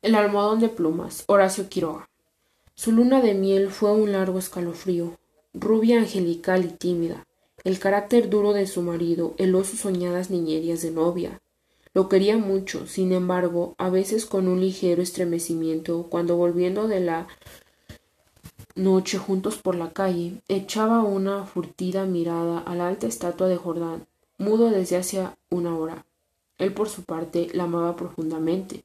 El almohadón de plumas, Horacio Quiroga. Su luna de miel fue un largo escalofrío, rubia angelical y tímida, el carácter duro de su marido heló sus soñadas niñerías de novia. Lo quería mucho, sin embargo, a veces con un ligero estremecimiento, cuando volviendo de la noche juntos por la calle, echaba una furtida mirada a la alta estatua de Jordán, mudo desde hacía una hora. Él, por su parte, la amaba profundamente,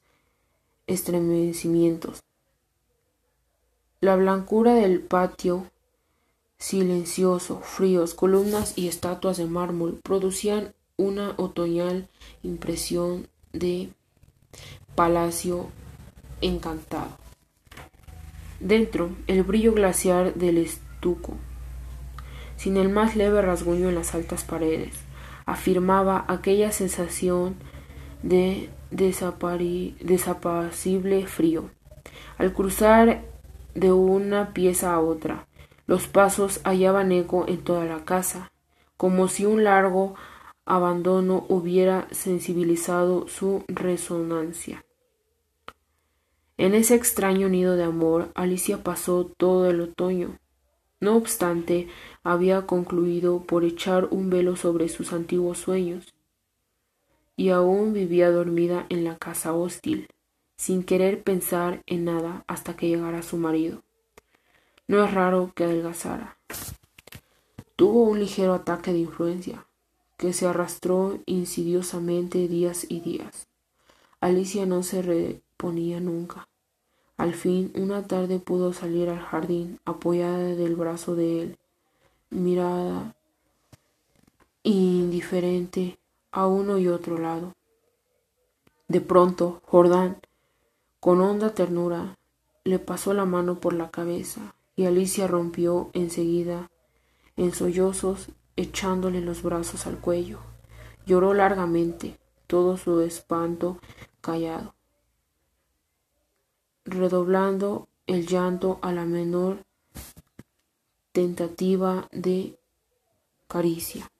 estremecimientos. La blancura del patio, silencioso, fríos, columnas y estatuas de mármol producían una otoñal impresión de palacio encantado. Dentro, el brillo glaciar del estuco, sin el más leve rasguño en las altas paredes, afirmaba aquella sensación de desapacible frío. Al cruzar de una pieza a otra, los pasos hallaban eco en toda la casa, como si un largo abandono hubiera sensibilizado su resonancia. En ese extraño nido de amor, Alicia pasó todo el otoño. No obstante, había concluido por echar un velo sobre sus antiguos sueños y aún vivía dormida en la casa hostil, sin querer pensar en nada hasta que llegara su marido. No es raro que adelgazara. Tuvo un ligero ataque de influencia, que se arrastró insidiosamente días y días. Alicia no se reponía nunca. Al fin, una tarde pudo salir al jardín, apoyada del brazo de él, mirada indiferente a uno y otro lado. De pronto, Jordán, con honda ternura, le pasó la mano por la cabeza y Alicia rompió enseguida en sollozos echándole los brazos al cuello. Lloró largamente, todo su espanto callado, redoblando el llanto a la menor tentativa de caricia.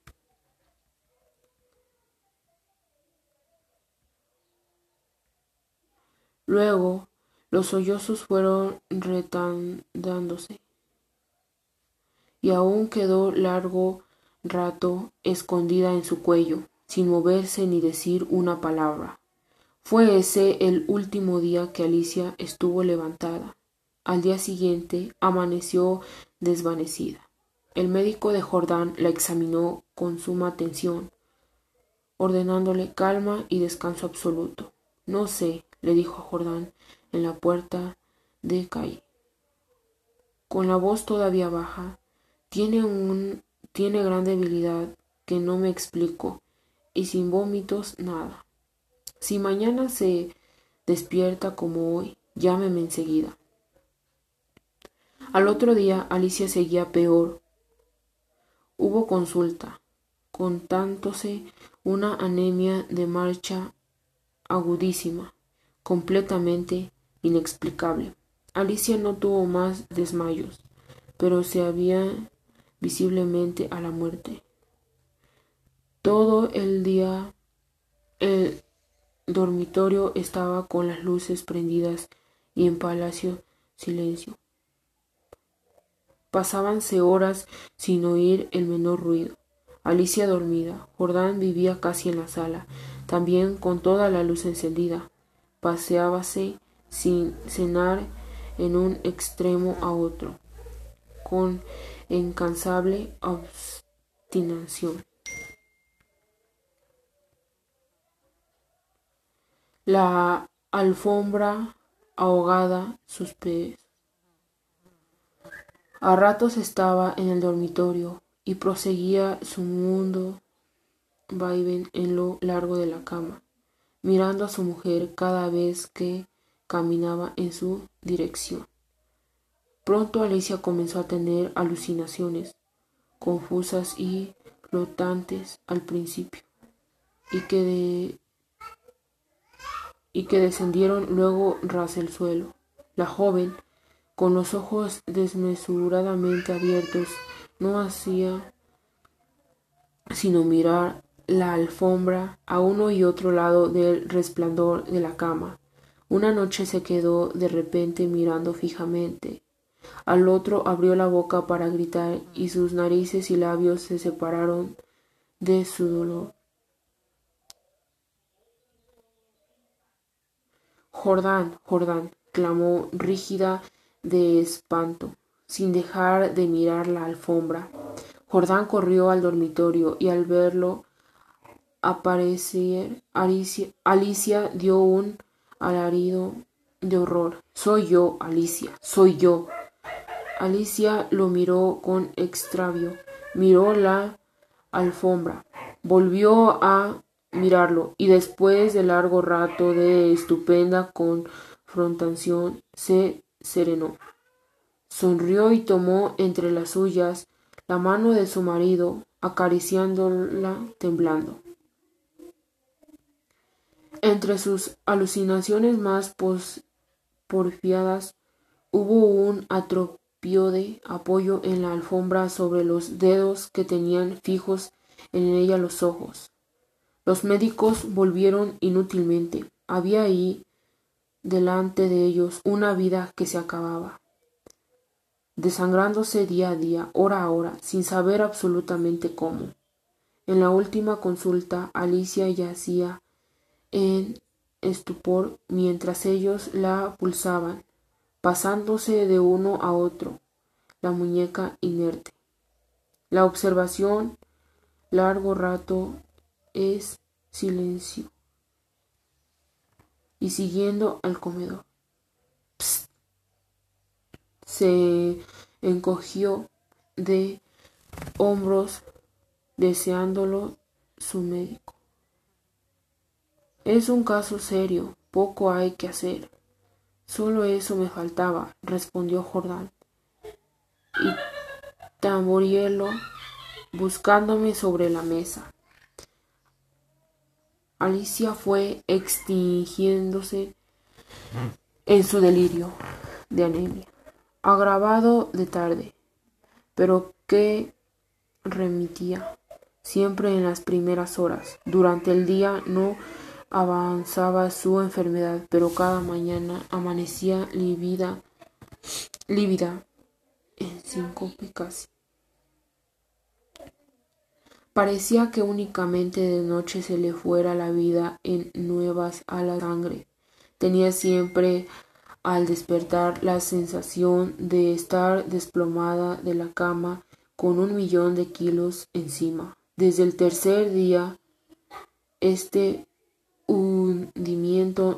Luego los sollozos fueron retandándose y aún quedó largo rato escondida en su cuello, sin moverse ni decir una palabra. Fue ese el último día que Alicia estuvo levantada. Al día siguiente amaneció desvanecida. El médico de Jordán la examinó con suma atención, ordenándole calma y descanso absoluto. No sé, le dijo a Jordán en la puerta de calle. Con la voz todavía baja, tiene un tiene gran debilidad que no me explico y sin vómitos nada. Si mañana se despierta como hoy, llámeme enseguida. Al otro día Alicia seguía peor. Hubo consulta, contándose una anemia de marcha agudísima completamente inexplicable. Alicia no tuvo más desmayos, pero se había visiblemente a la muerte. Todo el día el dormitorio estaba con las luces prendidas y en palacio silencio. Pasábanse horas sin oír el menor ruido. Alicia dormida. Jordán vivía casi en la sala, también con toda la luz encendida paseábase sin cenar en un extremo a otro, con incansable obstinación. La alfombra ahogada sus pies. A ratos estaba en el dormitorio y proseguía su mundo vaivén en lo largo de la cama mirando a su mujer cada vez que caminaba en su dirección. Pronto Alicia comenzó a tener alucinaciones, confusas y flotantes al principio, y que, y que descendieron luego ras el suelo. La joven, con los ojos desmesuradamente abiertos, no hacía sino mirar la alfombra a uno y otro lado del resplandor de la cama. Una noche se quedó de repente mirando fijamente. Al otro abrió la boca para gritar y sus narices y labios se separaron de su dolor. Jordán, Jordán, clamó rígida de espanto, sin dejar de mirar la alfombra. Jordán corrió al dormitorio y al verlo aparecer, Alicia, dio un alarido de horror. Soy yo, Alicia, soy yo. Alicia lo miró con extravío, miró la alfombra, volvió a mirarlo y después de largo rato de estupenda confrontación se serenó. Sonrió y tomó entre las suyas la mano de su marido, acariciándola temblando. Entre sus alucinaciones más porfiadas hubo un atropio de apoyo en la alfombra sobre los dedos que tenían fijos en ella los ojos. Los médicos volvieron inútilmente. Había ahí delante de ellos una vida que se acababa desangrándose día a día, hora a hora, sin saber absolutamente cómo. En la última consulta, Alicia yacía en estupor mientras ellos la pulsaban, pasándose de uno a otro, la muñeca inerte. La observación largo rato es silencio. Y siguiendo al comedor se encogió de hombros deseándolo su médico. Es un caso serio, poco hay que hacer. Solo eso me faltaba, respondió Jordán. Y tamborielo buscándome sobre la mesa. Alicia fue extinguiéndose en su delirio de anemia agravado de tarde, pero que remitía siempre en las primeras horas. Durante el día no avanzaba su enfermedad, pero cada mañana amanecía lívida, lívida en cinco casi. Parecía que únicamente de noche se le fuera la vida en nuevas a la sangre. Tenía siempre al despertar la sensación de estar desplomada de la cama con un millón de kilos encima. Desde el tercer día, este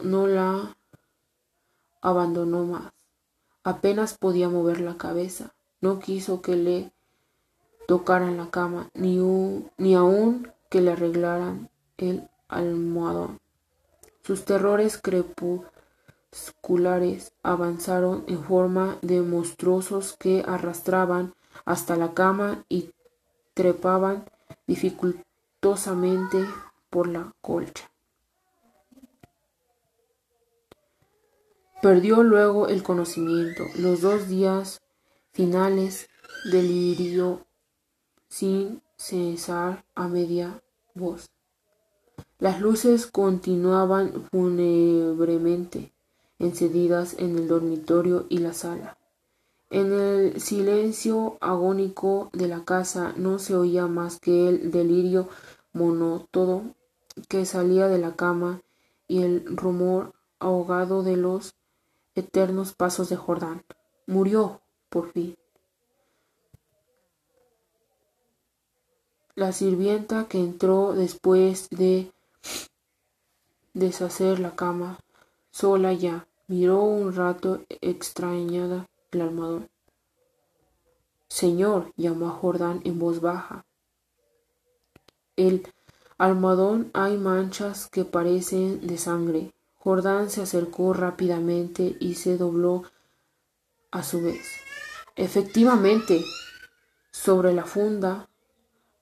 no la abandonó más. Apenas podía mover la cabeza. No quiso que le tocaran la cama, ni, ni aun que le arreglaran el almohadón. Sus terrores crepú avanzaron en forma de monstruosos que arrastraban hasta la cama y trepaban dificultosamente por la colcha. Perdió luego el conocimiento. Los dos días finales delirió sin cesar a media voz. Las luces continuaban fúnebremente encendidas en el dormitorio y la sala. En el silencio agónico de la casa no se oía más que el delirio monótono que salía de la cama y el rumor ahogado de los eternos pasos de Jordán. Murió, por fin. La sirvienta que entró después de deshacer la cama sola ya, miró un rato extrañada el almohadón. Señor, llamó a Jordán en voz baja. El almohadón hay manchas que parecen de sangre. Jordán se acercó rápidamente y se dobló a su vez. Efectivamente, sobre la funda,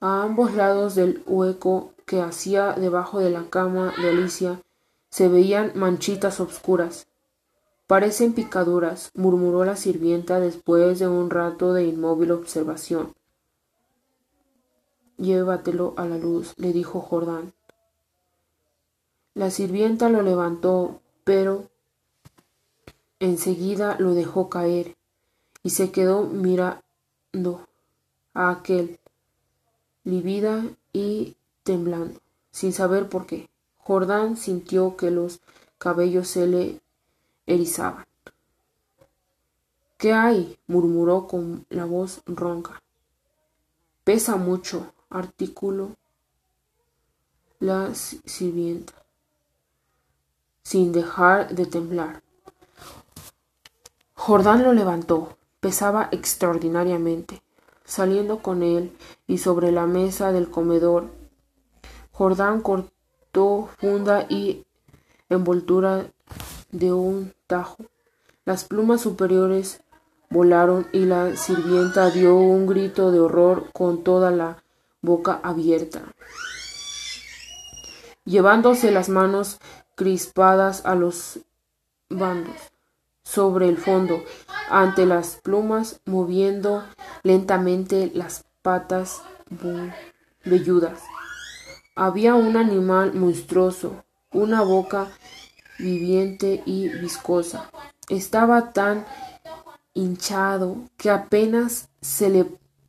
a ambos lados del hueco que hacía debajo de la cama de Alicia, se veían manchitas obscuras. Parecen picaduras, murmuró la sirvienta después de un rato de inmóvil observación. Llévatelo a la luz, le dijo Jordán. La sirvienta lo levantó, pero enseguida lo dejó caer y se quedó mirando a aquel, lívida y temblando, sin saber por qué. Jordán sintió que los cabellos se le erizaban. ¿Qué hay? murmuró con la voz ronca. Pesa mucho, artículo la sirvienta sin dejar de temblar. Jordán lo levantó. Pesaba extraordinariamente. Saliendo con él y sobre la mesa del comedor, Jordán cortó funda y envoltura de un tajo. Las plumas superiores volaron y la sirvienta dio un grito de horror con toda la boca abierta. Llevándose las manos crispadas a los bandos, sobre el fondo, ante las plumas, moviendo lentamente las patas velludas. Había un animal monstruoso, una boca viviente y viscosa. Estaba tan hinchado que apenas se le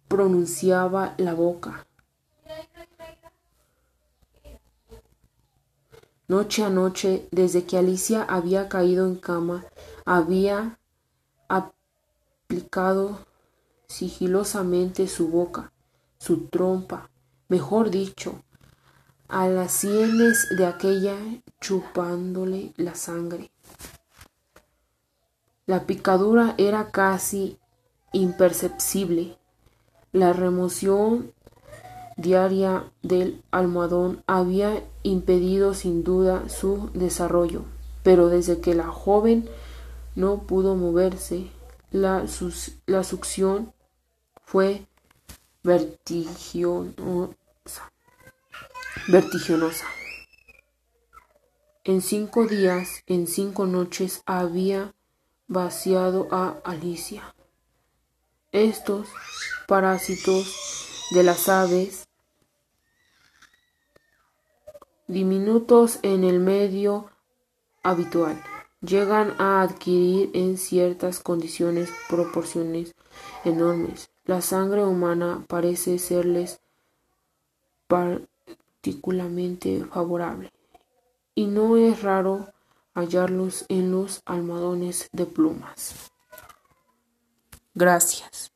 pronunciaba la boca. Noche a noche, desde que Alicia había caído en cama, había aplicado sigilosamente su boca, su trompa, mejor dicho, a las sienes de aquella chupándole la sangre. La picadura era casi imperceptible. La remoción diaria del almohadón había impedido sin duda su desarrollo, pero desde que la joven no pudo moverse, la, la succión fue vertiginosa. vertiginosa. En cinco días, en cinco noches, había vaciado a Alicia. Estos parásitos de las aves diminutos en el medio habitual llegan a adquirir en ciertas condiciones proporciones enormes. La sangre humana parece serles particularmente favorable y no es raro hallarlos en los almohadones de plumas. Gracias.